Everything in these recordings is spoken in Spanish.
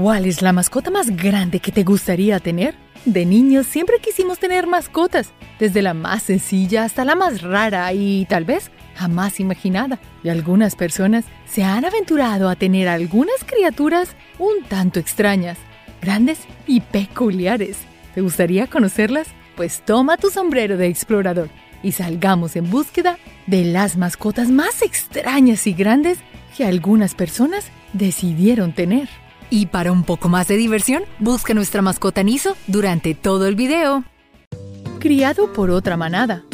¿Cuál es la mascota más grande que te gustaría tener? De niños siempre quisimos tener mascotas, desde la más sencilla hasta la más rara y tal vez jamás imaginada. Y algunas personas se han aventurado a tener algunas criaturas un tanto extrañas, grandes y peculiares. ¿Te gustaría conocerlas? Pues toma tu sombrero de explorador y salgamos en búsqueda de las mascotas más extrañas y grandes que algunas personas decidieron tener. Y para un poco más de diversión, busca nuestra mascota Niso durante todo el video. Criado por otra manada.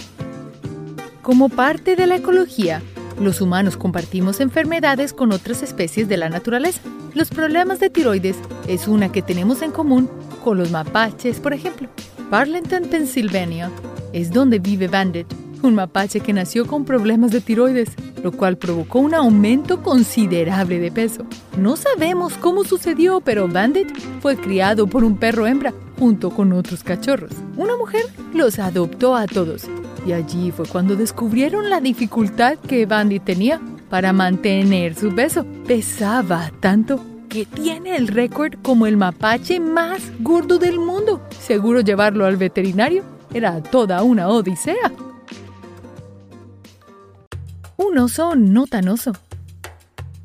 Como parte de la ecología, los humanos compartimos enfermedades con otras especies de la naturaleza. Los problemas de tiroides es una que tenemos en común con los mapaches, por ejemplo. Parlenton, Pennsylvania, es donde vive Bandit, un mapache que nació con problemas de tiroides, lo cual provocó un aumento considerable de peso. No sabemos cómo sucedió, pero Bandit fue criado por un perro hembra junto con otros cachorros. Una mujer los adoptó a todos y allí fue cuando descubrieron la dificultad que Bandit tenía para mantener su peso. Pesaba tanto que tiene el récord como el mapache más gordo del mundo. Seguro llevarlo al veterinario era toda una odisea. Un oso no tan oso.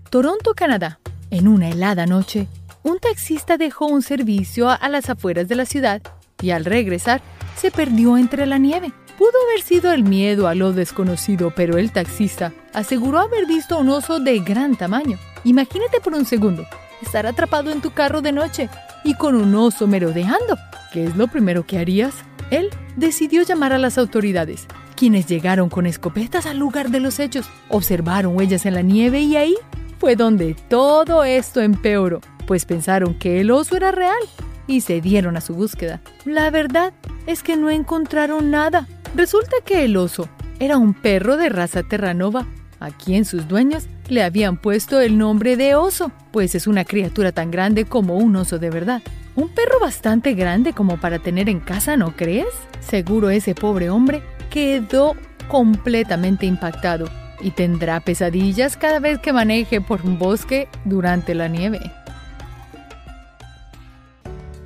Toronto, Canadá. En una helada noche, un taxista dejó un servicio a las afueras de la ciudad y al regresar se perdió entre la nieve. Pudo haber sido el miedo a lo desconocido, pero el taxista aseguró haber visto un oso de gran tamaño. Imagínate por un segundo estar atrapado en tu carro de noche y con un oso merodeando. ¿Qué es lo primero que harías? Él decidió llamar a las autoridades, quienes llegaron con escopetas al lugar de los hechos, observaron huellas en la nieve y ahí fue donde todo esto empeoró, pues pensaron que el oso era real y se dieron a su búsqueda. La verdad es que no encontraron nada. Resulta que el oso era un perro de raza terranova, a quien sus dueños le habían puesto el nombre de oso, pues es una criatura tan grande como un oso de verdad. Un perro bastante grande como para tener en casa, ¿no crees? Seguro ese pobre hombre quedó completamente impactado y tendrá pesadillas cada vez que maneje por un bosque durante la nieve.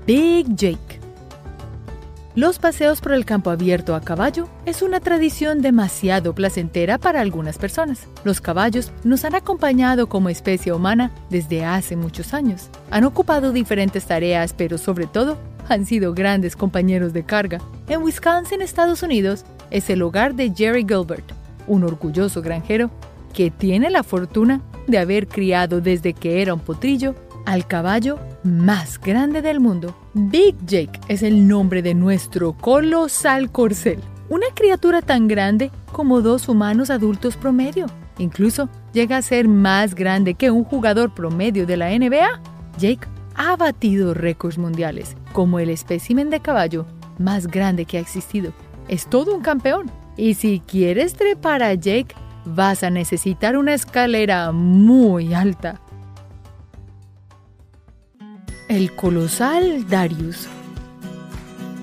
Big Jake los paseos por el campo abierto a caballo es una tradición demasiado placentera para algunas personas. Los caballos nos han acompañado como especie humana desde hace muchos años. Han ocupado diferentes tareas, pero sobre todo han sido grandes compañeros de carga. En Wisconsin, Estados Unidos, es el hogar de Jerry Gilbert, un orgulloso granjero que tiene la fortuna de haber criado desde que era un potrillo al caballo más grande del mundo. Big Jake es el nombre de nuestro colosal corcel, una criatura tan grande como dos humanos adultos promedio. Incluso llega a ser más grande que un jugador promedio de la NBA. Jake ha batido récords mundiales como el espécimen de caballo más grande que ha existido. Es todo un campeón. Y si quieres trepar a Jake, vas a necesitar una escalera muy alta. El colosal Darius.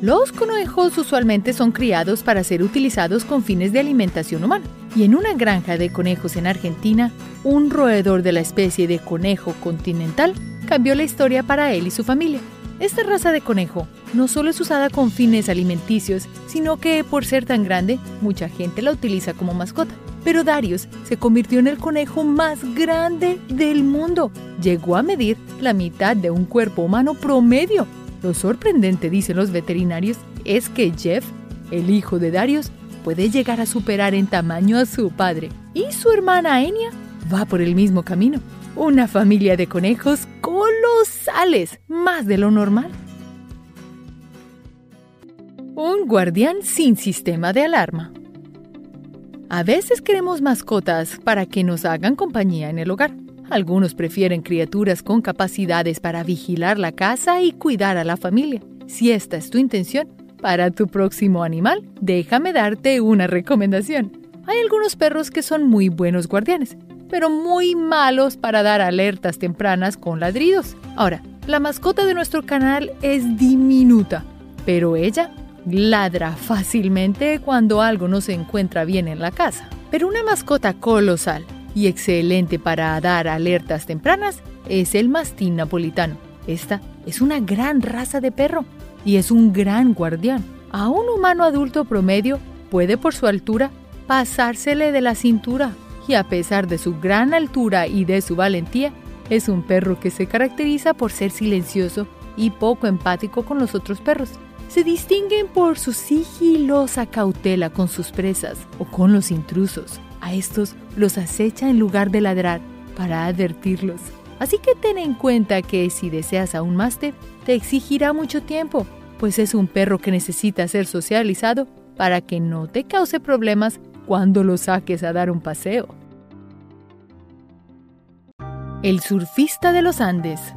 Los conejos usualmente son criados para ser utilizados con fines de alimentación humana. Y en una granja de conejos en Argentina, un roedor de la especie de conejo continental cambió la historia para él y su familia. Esta raza de conejo no solo es usada con fines alimenticios, sino que por ser tan grande, mucha gente la utiliza como mascota. Pero Darius se convirtió en el conejo más grande del mundo. Llegó a medir la mitad de un cuerpo humano promedio. Lo sorprendente, dicen los veterinarios, es que Jeff, el hijo de Darius, puede llegar a superar en tamaño a su padre. Y su hermana Enya va por el mismo camino. Una familia de conejos colosales, más de lo normal. Un guardián sin sistema de alarma. A veces queremos mascotas para que nos hagan compañía en el hogar. Algunos prefieren criaturas con capacidades para vigilar la casa y cuidar a la familia. Si esta es tu intención, para tu próximo animal, déjame darte una recomendación. Hay algunos perros que son muy buenos guardianes, pero muy malos para dar alertas tempranas con ladridos. Ahora, la mascota de nuestro canal es diminuta, pero ella ladra fácilmente cuando algo no se encuentra bien en la casa. Pero una mascota colosal y excelente para dar alertas tempranas es el mastín napolitano. Esta es una gran raza de perro y es un gran guardián. A un humano adulto promedio puede por su altura pasársele de la cintura y a pesar de su gran altura y de su valentía, es un perro que se caracteriza por ser silencioso y poco empático con los otros perros. Se distinguen por su sigilosa cautela con sus presas o con los intrusos. A estos los acecha en lugar de ladrar para advertirlos. Así que ten en cuenta que si deseas a un máster, te exigirá mucho tiempo, pues es un perro que necesita ser socializado para que no te cause problemas cuando lo saques a dar un paseo. El surfista de los Andes.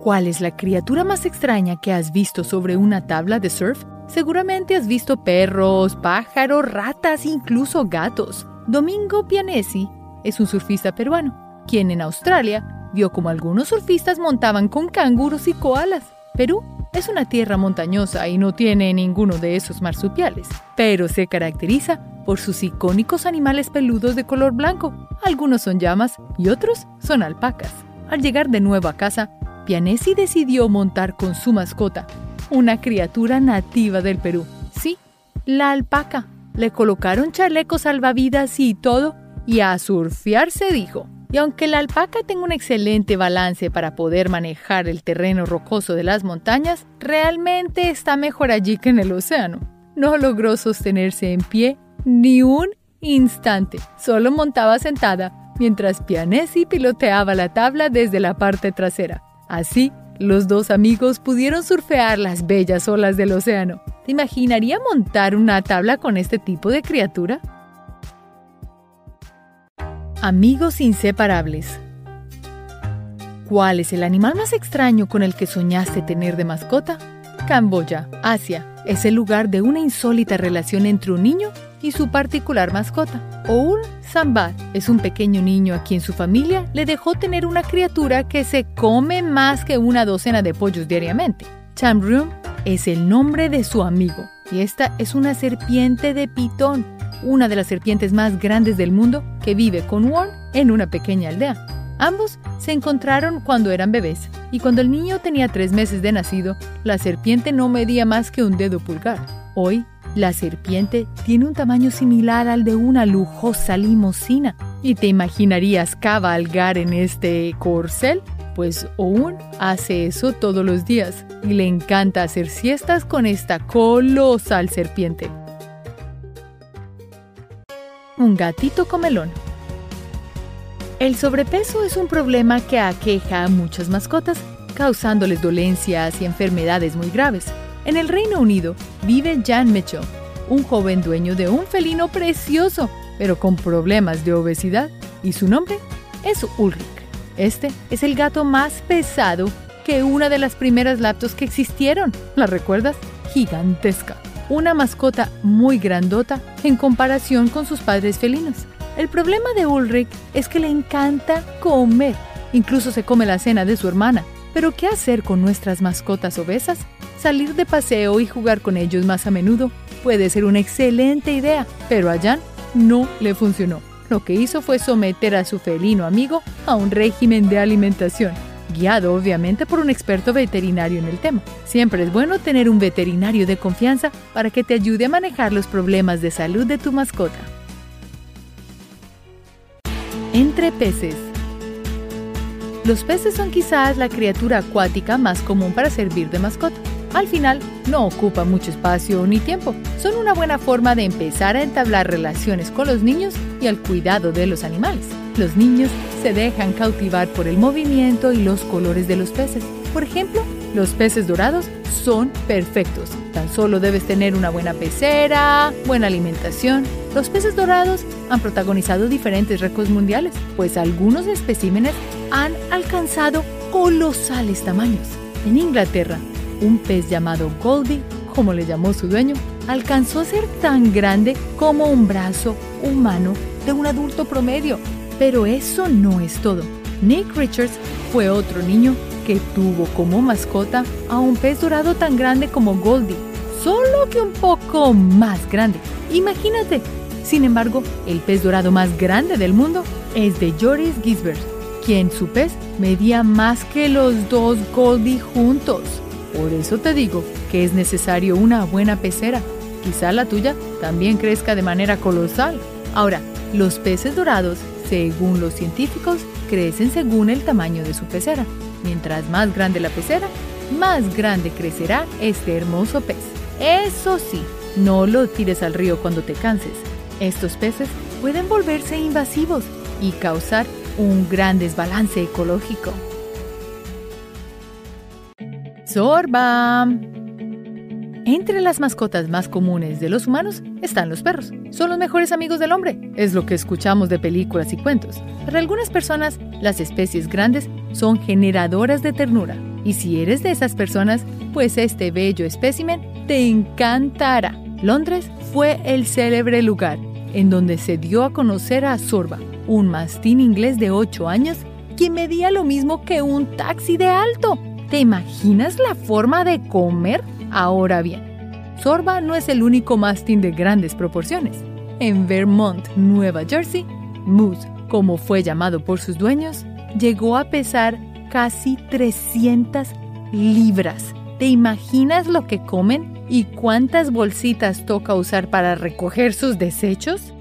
¿Cuál es la criatura más extraña que has visto sobre una tabla de surf? Seguramente has visto perros, pájaros, ratas, incluso gatos. Domingo Pianesi es un surfista peruano, quien en Australia vio como algunos surfistas montaban con canguros y koalas. Perú es una tierra montañosa y no tiene ninguno de esos marsupiales, pero se caracteriza por sus icónicos animales peludos de color blanco. Algunos son llamas y otros son alpacas. Al llegar de nuevo a casa, Pianesi decidió montar con su mascota, una criatura nativa del Perú. Sí, la alpaca. Le colocaron chalecos salvavidas y todo, y a surfear se dijo. Y aunque la alpaca tenga un excelente balance para poder manejar el terreno rocoso de las montañas, realmente está mejor allí que en el océano. No logró sostenerse en pie ni un instante, solo montaba sentada, mientras Pianesi piloteaba la tabla desde la parte trasera. Así, los dos amigos pudieron surfear las bellas olas del océano. ¿Te imaginaría montar una tabla con este tipo de criatura? Amigos inseparables. ¿Cuál es el animal más extraño con el que soñaste tener de mascota? Camboya, Asia, es el lugar de una insólita relación entre un niño y su particular mascota. Oul Sambat es un pequeño niño a quien su familia le dejó tener una criatura que se come más que una docena de pollos diariamente. Chamroom es el nombre de su amigo y esta es una serpiente de pitón una de las serpientes más grandes del mundo que vive con Warren en una pequeña aldea. Ambos se encontraron cuando eran bebés y cuando el niño tenía tres meses de nacido, la serpiente no medía más que un dedo pulgar. Hoy, la serpiente tiene un tamaño similar al de una lujosa limusina. ¿Y te imaginarías cabalgar en este corcel? Pues Owen hace eso todos los días y le encanta hacer siestas con esta colosal serpiente un gatito comelón. El sobrepeso es un problema que aqueja a muchas mascotas, causándoles dolencias y enfermedades muy graves. En el Reino Unido vive Jan Mitchell, un joven dueño de un felino precioso, pero con problemas de obesidad, y su nombre es Ulrich. Este es el gato más pesado que una de las primeras laptops que existieron. ¿La recuerdas? Gigantesca una mascota muy grandota en comparación con sus padres felinos. El problema de Ulrich es que le encanta comer. Incluso se come la cena de su hermana. Pero ¿qué hacer con nuestras mascotas obesas? Salir de paseo y jugar con ellos más a menudo puede ser una excelente idea, pero a Jan no le funcionó. Lo que hizo fue someter a su felino amigo a un régimen de alimentación guiado obviamente por un experto veterinario en el tema. Siempre es bueno tener un veterinario de confianza para que te ayude a manejar los problemas de salud de tu mascota. Entre peces. Los peces son quizás la criatura acuática más común para servir de mascota. Al final, no ocupa mucho espacio ni tiempo. Son una buena forma de empezar a entablar relaciones con los niños y al cuidado de los animales. Los niños se dejan cautivar por el movimiento y los colores de los peces. Por ejemplo, los peces dorados son perfectos. Tan solo debes tener una buena pecera, buena alimentación. Los peces dorados han protagonizado diferentes récords mundiales, pues algunos especímenes han alcanzado colosales tamaños. En Inglaterra, un pez llamado Goldie, como le llamó su dueño, alcanzó a ser tan grande como un brazo humano de un adulto promedio pero eso no es todo. Nick Richards fue otro niño que tuvo como mascota a un pez dorado tan grande como Goldie, solo que un poco más grande. Imagínate. Sin embargo, el pez dorado más grande del mundo es de Joris Gisbert, quien su pez medía más que los dos Goldie juntos. Por eso te digo que es necesario una buena pecera. Quizá la tuya también crezca de manera colosal. Ahora, los peces dorados, según los científicos, crecen según el tamaño de su pecera. Mientras más grande la pecera, más grande crecerá este hermoso pez. Eso sí, no lo tires al río cuando te canses. Estos peces pueden volverse invasivos y causar un gran desbalance ecológico. Sorba. Entre las mascotas más comunes de los humanos están los perros. Son los mejores amigos del hombre. Es lo que escuchamos de películas y cuentos. Para algunas personas, las especies grandes son generadoras de ternura. Y si eres de esas personas, pues este bello espécimen te encantará. Londres fue el célebre lugar en donde se dio a conocer a Sorba, un mastín inglés de 8 años que medía lo mismo que un taxi de alto. ¿Te imaginas la forma de comer? Ahora bien, Sorba no es el único mastín de grandes proporciones. En Vermont, Nueva Jersey, Moose, como fue llamado por sus dueños, llegó a pesar casi 300 libras. ¿Te imaginas lo que comen y cuántas bolsitas toca usar para recoger sus desechos?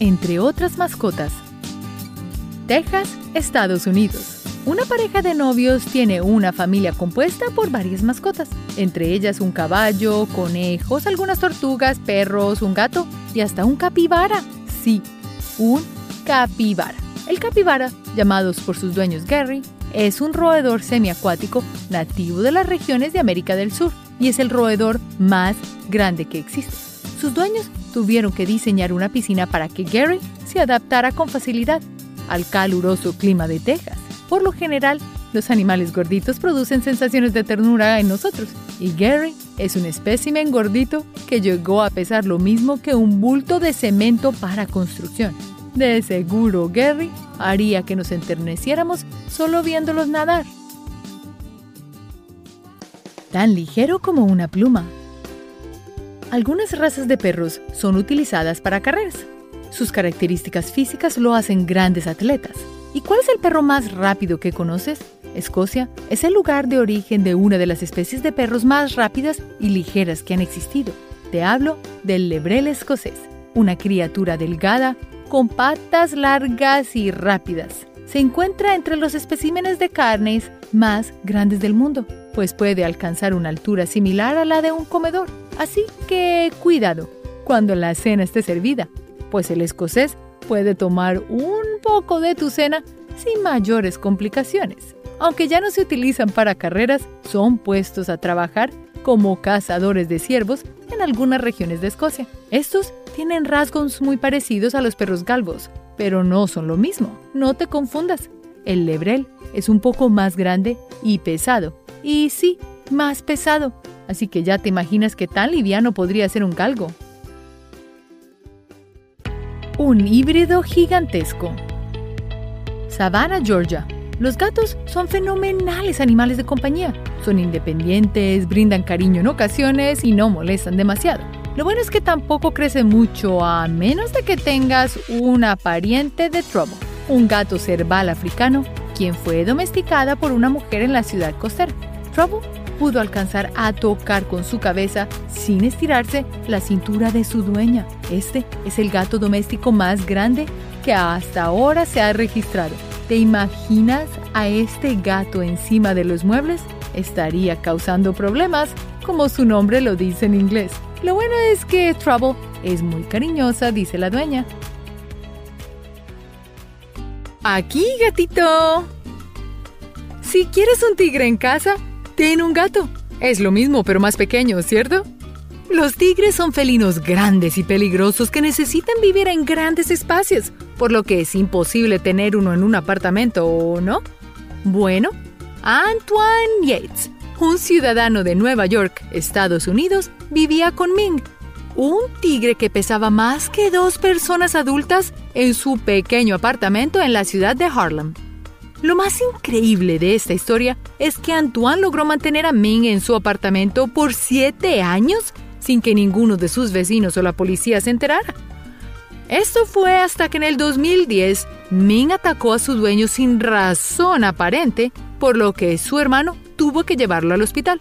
Entre otras mascotas, Texas, Estados Unidos. Una pareja de novios tiene una familia compuesta por varias mascotas, entre ellas un caballo, conejos, algunas tortugas, perros, un gato y hasta un capibara. Sí, un capibara. El capibara, llamados por sus dueños Gary, es un roedor semiacuático nativo de las regiones de América del Sur y es el roedor más grande que existe. Sus dueños tuvieron que diseñar una piscina para que Gary se adaptara con facilidad al caluroso clima de Texas. Por lo general, los animales gorditos producen sensaciones de ternura en nosotros, y Gary es un espécimen gordito que llegó a pesar lo mismo que un bulto de cemento para construcción. De seguro, Gary haría que nos enterneciéramos solo viéndolos nadar. Tan ligero como una pluma. Algunas razas de perros son utilizadas para carreras. Sus características físicas lo hacen grandes atletas. ¿Y cuál es el perro más rápido que conoces? Escocia es el lugar de origen de una de las especies de perros más rápidas y ligeras que han existido. Te hablo del lebrel escocés, una criatura delgada, con patas largas y rápidas. Se encuentra entre los especímenes de carnes más grandes del mundo, pues puede alcanzar una altura similar a la de un comedor. Así que cuidado cuando la cena esté servida, pues el escocés puede tomar un poco de tu cena sin mayores complicaciones. Aunque ya no se utilizan para carreras, son puestos a trabajar como cazadores de ciervos en algunas regiones de Escocia. Estos tienen rasgos muy parecidos a los perros galvos, pero no son lo mismo. No te confundas. El lebrel es un poco más grande y pesado. Y sí, más pesado. Así que ya te imaginas que tan liviano podría ser un galgo un híbrido gigantesco. Savannah, Georgia. Los gatos son fenomenales animales de compañía. Son independientes, brindan cariño en ocasiones y no molestan demasiado. Lo bueno es que tampoco crecen mucho a menos de que tengas una pariente de Trouble, un gato cerval africano, quien fue domesticada por una mujer en la ciudad costera. Trouble pudo alcanzar a tocar con su cabeza, sin estirarse, la cintura de su dueña. Este es el gato doméstico más grande que hasta ahora se ha registrado. ¿Te imaginas a este gato encima de los muebles? Estaría causando problemas, como su nombre lo dice en inglés. Lo bueno es que Trouble es muy cariñosa, dice la dueña. Aquí, gatito. Si quieres un tigre en casa, tiene un gato. Es lo mismo, pero más pequeño, ¿cierto? Los tigres son felinos grandes y peligrosos que necesitan vivir en grandes espacios, por lo que es imposible tener uno en un apartamento, ¿o no? Bueno, Antoine Yates, un ciudadano de Nueva York, Estados Unidos, vivía con Ming, un tigre que pesaba más que dos personas adultas en su pequeño apartamento en la ciudad de Harlem. Lo más increíble de esta historia es que Antoine logró mantener a Ming en su apartamento por siete años sin que ninguno de sus vecinos o la policía se enterara. Esto fue hasta que en el 2010 Ming atacó a su dueño sin razón aparente, por lo que su hermano tuvo que llevarlo al hospital.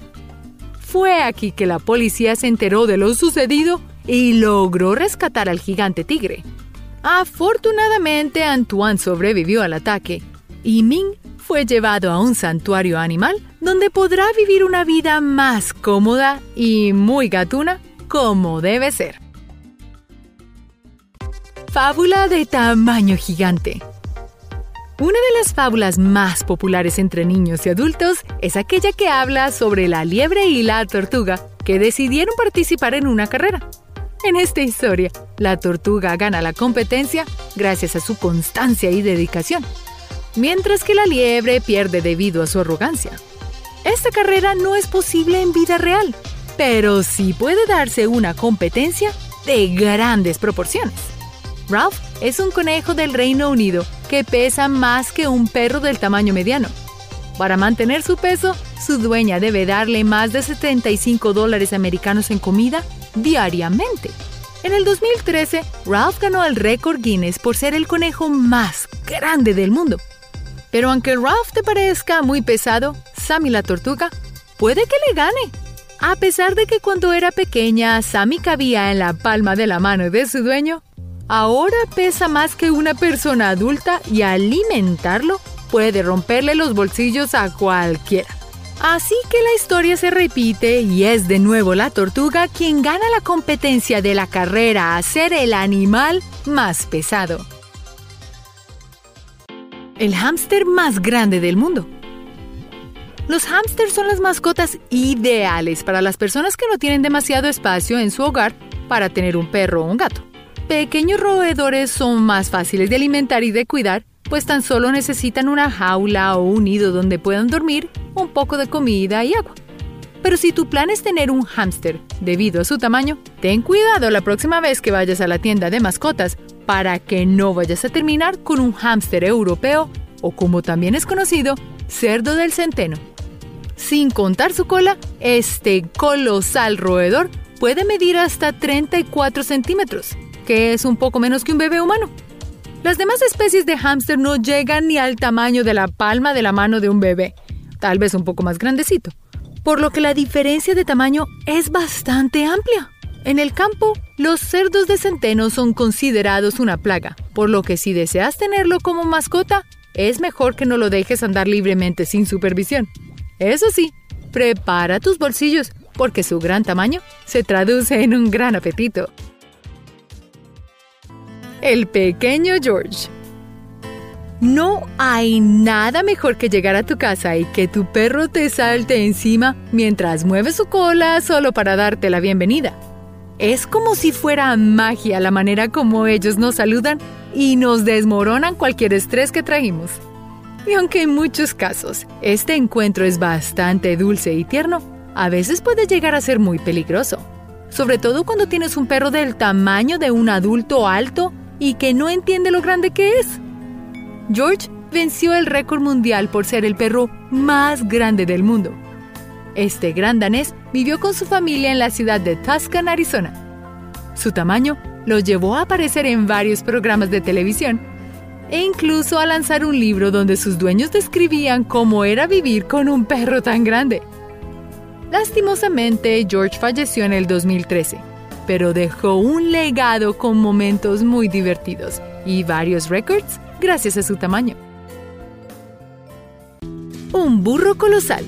Fue aquí que la policía se enteró de lo sucedido y logró rescatar al gigante tigre. Afortunadamente, Antoine sobrevivió al ataque y Ming fue llevado a un santuario animal donde podrá vivir una vida más cómoda y muy gatuna como debe ser. Fábula de tamaño gigante. Una de las fábulas más populares entre niños y adultos es aquella que habla sobre la liebre y la tortuga que decidieron participar en una carrera. En esta historia, la tortuga gana la competencia gracias a su constancia y dedicación, mientras que la liebre pierde debido a su arrogancia. Esta carrera no es posible en vida real, pero sí puede darse una competencia de grandes proporciones. Ralph es un conejo del Reino Unido que pesa más que un perro del tamaño mediano. Para mantener su peso, su dueña debe darle más de 75 dólares americanos en comida diariamente. En el 2013, Ralph ganó el récord Guinness por ser el conejo más grande del mundo. Pero aunque Ralph te parezca muy pesado, Sammy la tortuga puede que le gane. A pesar de que cuando era pequeña Sammy cabía en la palma de la mano de su dueño, ahora pesa más que una persona adulta y alimentarlo puede romperle los bolsillos a cualquiera. Así que la historia se repite y es de nuevo la tortuga quien gana la competencia de la carrera a ser el animal más pesado. El hámster más grande del mundo. Los hámsters son las mascotas ideales para las personas que no tienen demasiado espacio en su hogar para tener un perro o un gato. Pequeños roedores son más fáciles de alimentar y de cuidar, pues tan solo necesitan una jaula o un nido donde puedan dormir, un poco de comida y agua. Pero si tu plan es tener un hámster debido a su tamaño, ten cuidado la próxima vez que vayas a la tienda de mascotas para que no vayas a terminar con un hámster europeo o como también es conocido, cerdo del centeno. Sin contar su cola, este colosal roedor puede medir hasta 34 centímetros que es un poco menos que un bebé humano. Las demás especies de hámster no llegan ni al tamaño de la palma de la mano de un bebé, tal vez un poco más grandecito, por lo que la diferencia de tamaño es bastante amplia. En el campo, los cerdos de centeno son considerados una plaga, por lo que si deseas tenerlo como mascota, es mejor que no lo dejes andar libremente sin supervisión. Eso sí, prepara tus bolsillos, porque su gran tamaño se traduce en un gran apetito. El pequeño George. No hay nada mejor que llegar a tu casa y que tu perro te salte encima mientras mueve su cola solo para darte la bienvenida. Es como si fuera magia la manera como ellos nos saludan y nos desmoronan cualquier estrés que trajimos. Y aunque en muchos casos este encuentro es bastante dulce y tierno, a veces puede llegar a ser muy peligroso. Sobre todo cuando tienes un perro del tamaño de un adulto alto y que no entiende lo grande que es. George venció el récord mundial por ser el perro más grande del mundo. Este gran danés vivió con su familia en la ciudad de Tucson, Arizona. Su tamaño lo llevó a aparecer en varios programas de televisión e incluso a lanzar un libro donde sus dueños describían cómo era vivir con un perro tan grande. Lastimosamente, George falleció en el 2013 pero dejó un legado con momentos muy divertidos y varios récords gracias a su tamaño. Un burro colosal.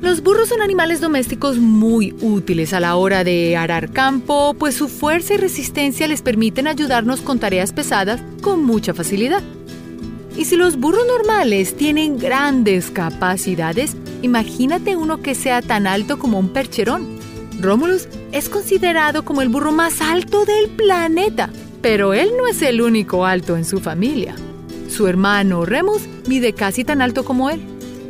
Los burros son animales domésticos muy útiles a la hora de arar campo, pues su fuerza y resistencia les permiten ayudarnos con tareas pesadas con mucha facilidad. Y si los burros normales tienen grandes capacidades, imagínate uno que sea tan alto como un percherón. Romulus es considerado como el burro más alto del planeta, pero él no es el único alto en su familia. Su hermano Remus mide casi tan alto como él.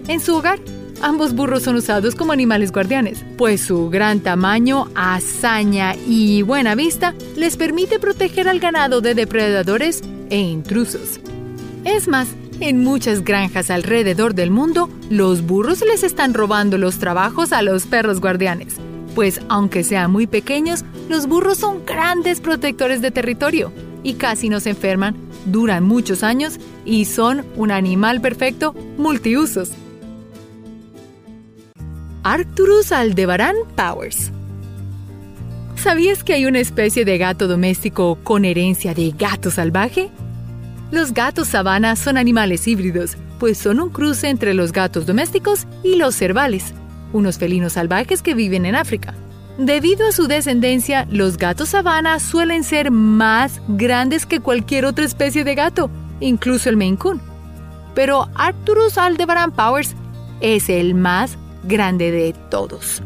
En su hogar, ambos burros son usados como animales guardianes, pues su gran tamaño, hazaña y buena vista les permite proteger al ganado de depredadores e intrusos. Es más, en muchas granjas alrededor del mundo, los burros les están robando los trabajos a los perros guardianes pues aunque sean muy pequeños, los burros son grandes protectores de territorio y casi no se enferman, duran muchos años y son un animal perfecto multiusos. Arcturus aldebaran Powers ¿Sabías que hay una especie de gato doméstico con herencia de gato salvaje? Los gatos sabana son animales híbridos, pues son un cruce entre los gatos domésticos y los cervales, unos felinos salvajes que viven en África. Debido a su descendencia, los gatos sabana suelen ser más grandes que cualquier otra especie de gato, incluso el Maine Coon. Pero Arcturus aldebaran Powers es el más grande de todos.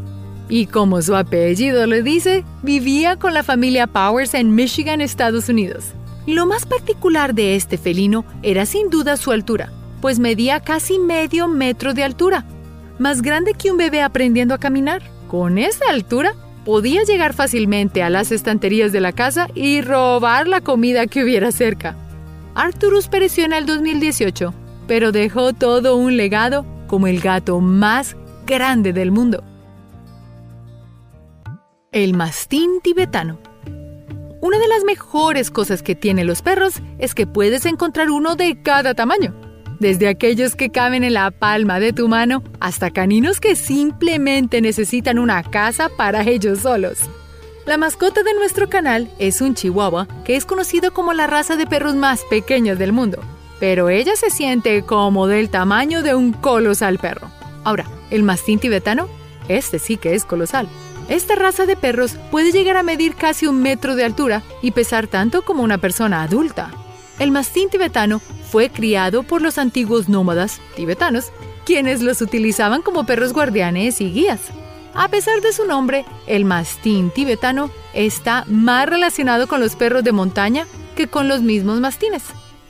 Y como su apellido le dice, vivía con la familia Powers en Michigan, Estados Unidos. Lo más particular de este felino era sin duda su altura, pues medía casi medio metro de altura, más grande que un bebé aprendiendo a caminar. Con esa altura, podía llegar fácilmente a las estanterías de la casa y robar la comida que hubiera cerca. Arturus pereció en el 2018, pero dejó todo un legado como el gato más grande del mundo. El mastín tibetano. Una de las mejores cosas que tienen los perros es que puedes encontrar uno de cada tamaño desde aquellos que caben en la palma de tu mano hasta caninos que simplemente necesitan una casa para ellos solos. La mascota de nuestro canal es un chihuahua que es conocido como la raza de perros más pequeños del mundo, pero ella se siente como del tamaño de un colosal perro. Ahora, el mastín tibetano, este sí que es colosal. Esta raza de perros puede llegar a medir casi un metro de altura y pesar tanto como una persona adulta. El mastín tibetano fue criado por los antiguos nómadas tibetanos, quienes los utilizaban como perros guardianes y guías. A pesar de su nombre, el mastín tibetano está más relacionado con los perros de montaña que con los mismos mastines.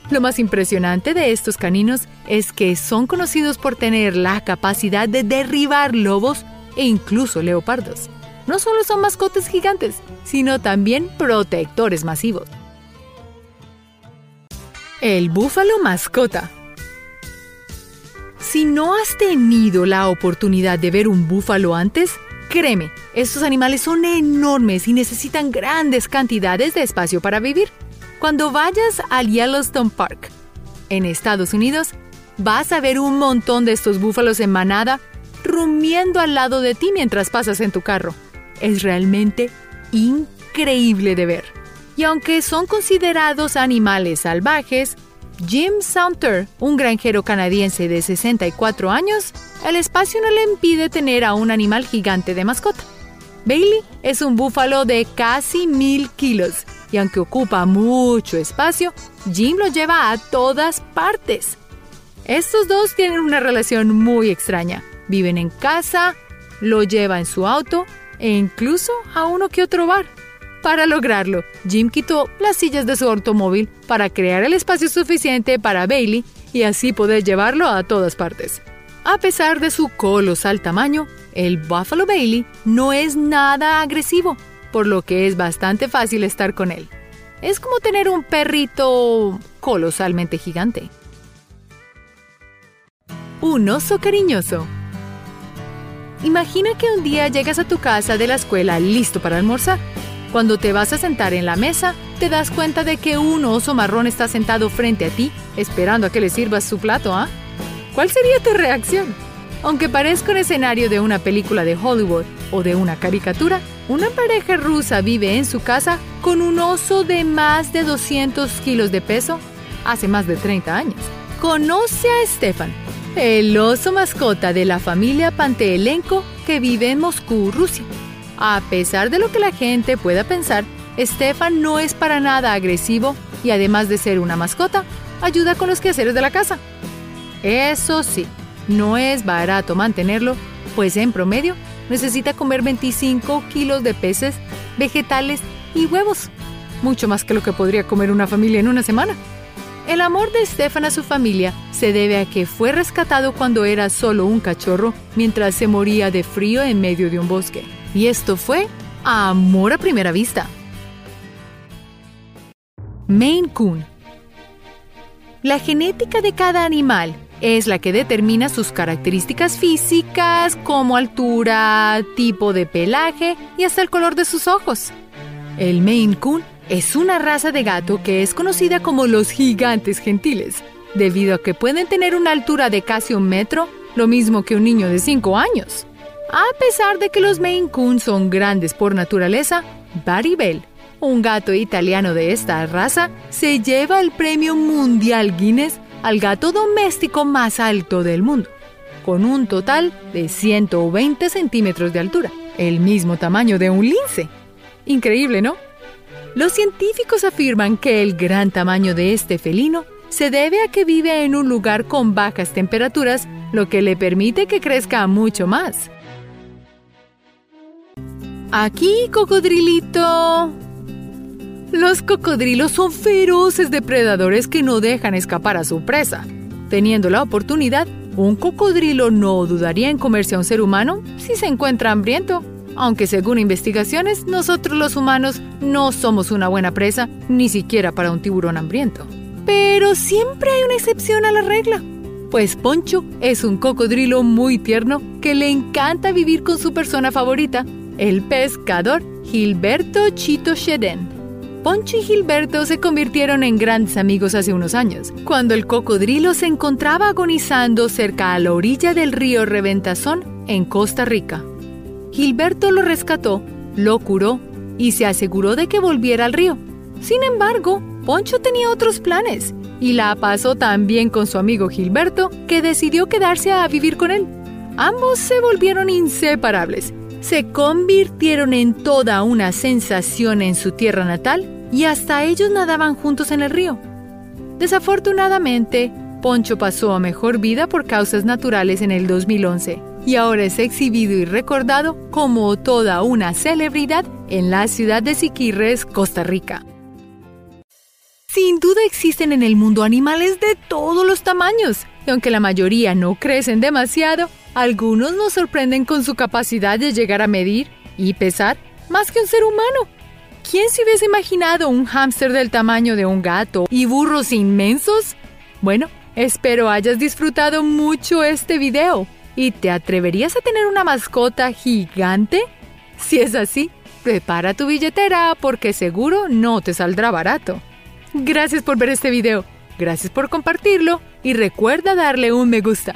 Lo más impresionante de estos caninos es que son conocidos por tener la capacidad de derribar lobos e incluso leopardos. No solo son mascotas gigantes, sino también protectores masivos. El búfalo mascota. Si no has tenido la oportunidad de ver un búfalo antes, créeme, estos animales son enormes y necesitan grandes cantidades de espacio para vivir. Cuando vayas al Yellowstone Park, en Estados Unidos, vas a ver un montón de estos búfalos en manada rumiendo al lado de ti mientras pasas en tu carro. Es realmente increíble de ver. Y aunque son considerados animales salvajes, Jim Saunter, un granjero canadiense de 64 años, el espacio no le impide tener a un animal gigante de mascota. Bailey es un búfalo de casi mil kilos y aunque ocupa mucho espacio, Jim lo lleva a todas partes. Estos dos tienen una relación muy extraña. Viven en casa, lo lleva en su auto e incluso a uno que otro bar. Para lograrlo, Jim quitó las sillas de su automóvil para crear el espacio suficiente para Bailey y así poder llevarlo a todas partes. A pesar de su colosal tamaño, el Buffalo Bailey no es nada agresivo, por lo que es bastante fácil estar con él. Es como tener un perrito colosalmente gigante. Un oso cariñoso. Imagina que un día llegas a tu casa de la escuela listo para almorzar cuando te vas a sentar en la mesa, te das cuenta de que un oso marrón está sentado frente a ti, esperando a que le sirvas su plato, ¿ah? ¿Cuál sería tu reacción? Aunque parezca un escenario de una película de Hollywood o de una caricatura, una pareja rusa vive en su casa con un oso de más de 200 kilos de peso hace más de 30 años. Conoce a Stefan, el oso mascota de la familia Panteelenko que vive en Moscú, Rusia. A pesar de lo que la gente pueda pensar, Stefan no es para nada agresivo y además de ser una mascota, ayuda con los quehaceres de la casa. Eso sí, no es barato mantenerlo, pues en promedio necesita comer 25 kilos de peces, vegetales y huevos, mucho más que lo que podría comer una familia en una semana. El amor de Stefan a su familia se debe a que fue rescatado cuando era solo un cachorro mientras se moría de frío en medio de un bosque. Y esto fue amor a primera vista. Maine Coon. La genética de cada animal es la que determina sus características físicas como altura, tipo de pelaje y hasta el color de sus ojos. El Maine Coon es una raza de gato que es conocida como los gigantes gentiles, debido a que pueden tener una altura de casi un metro, lo mismo que un niño de 5 años. A pesar de que los Maine Coon son grandes por naturaleza, Barry Bell, un gato italiano de esta raza, se lleva el premio mundial Guinness al gato doméstico más alto del mundo, con un total de 120 centímetros de altura, el mismo tamaño de un lince. Increíble, ¿no? Los científicos afirman que el gran tamaño de este felino se debe a que vive en un lugar con bajas temperaturas, lo que le permite que crezca mucho más. Aquí, cocodrilito. Los cocodrilos son feroces depredadores que no dejan escapar a su presa. Teniendo la oportunidad, un cocodrilo no dudaría en comerse a un ser humano si se encuentra hambriento. Aunque según investigaciones, nosotros los humanos no somos una buena presa, ni siquiera para un tiburón hambriento. Pero siempre hay una excepción a la regla. Pues Poncho es un cocodrilo muy tierno que le encanta vivir con su persona favorita, el pescador Gilberto Chito Shedden. Poncho y Gilberto se convirtieron en grandes amigos hace unos años, cuando el cocodrilo se encontraba agonizando cerca a la orilla del río Reventazón, en Costa Rica. Gilberto lo rescató, lo curó y se aseguró de que volviera al río. Sin embargo, Poncho tenía otros planes y la pasó tan bien con su amigo Gilberto que decidió quedarse a vivir con él. Ambos se volvieron inseparables, se convirtieron en toda una sensación en su tierra natal y hasta ellos nadaban juntos en el río. Desafortunadamente, Poncho pasó a mejor vida por causas naturales en el 2011 y ahora es exhibido y recordado como toda una celebridad en la ciudad de Siquirres, Costa Rica. Sin duda existen en el mundo animales de todos los tamaños, y aunque la mayoría no crecen demasiado, algunos nos sorprenden con su capacidad de llegar a medir y pesar más que un ser humano. ¿Quién se hubiese imaginado un hámster del tamaño de un gato y burros inmensos? Bueno, espero hayas disfrutado mucho este video. ¿Y te atreverías a tener una mascota gigante? Si es así, prepara tu billetera porque seguro no te saldrá barato. Gracias por ver este video, gracias por compartirlo y recuerda darle un me gusta.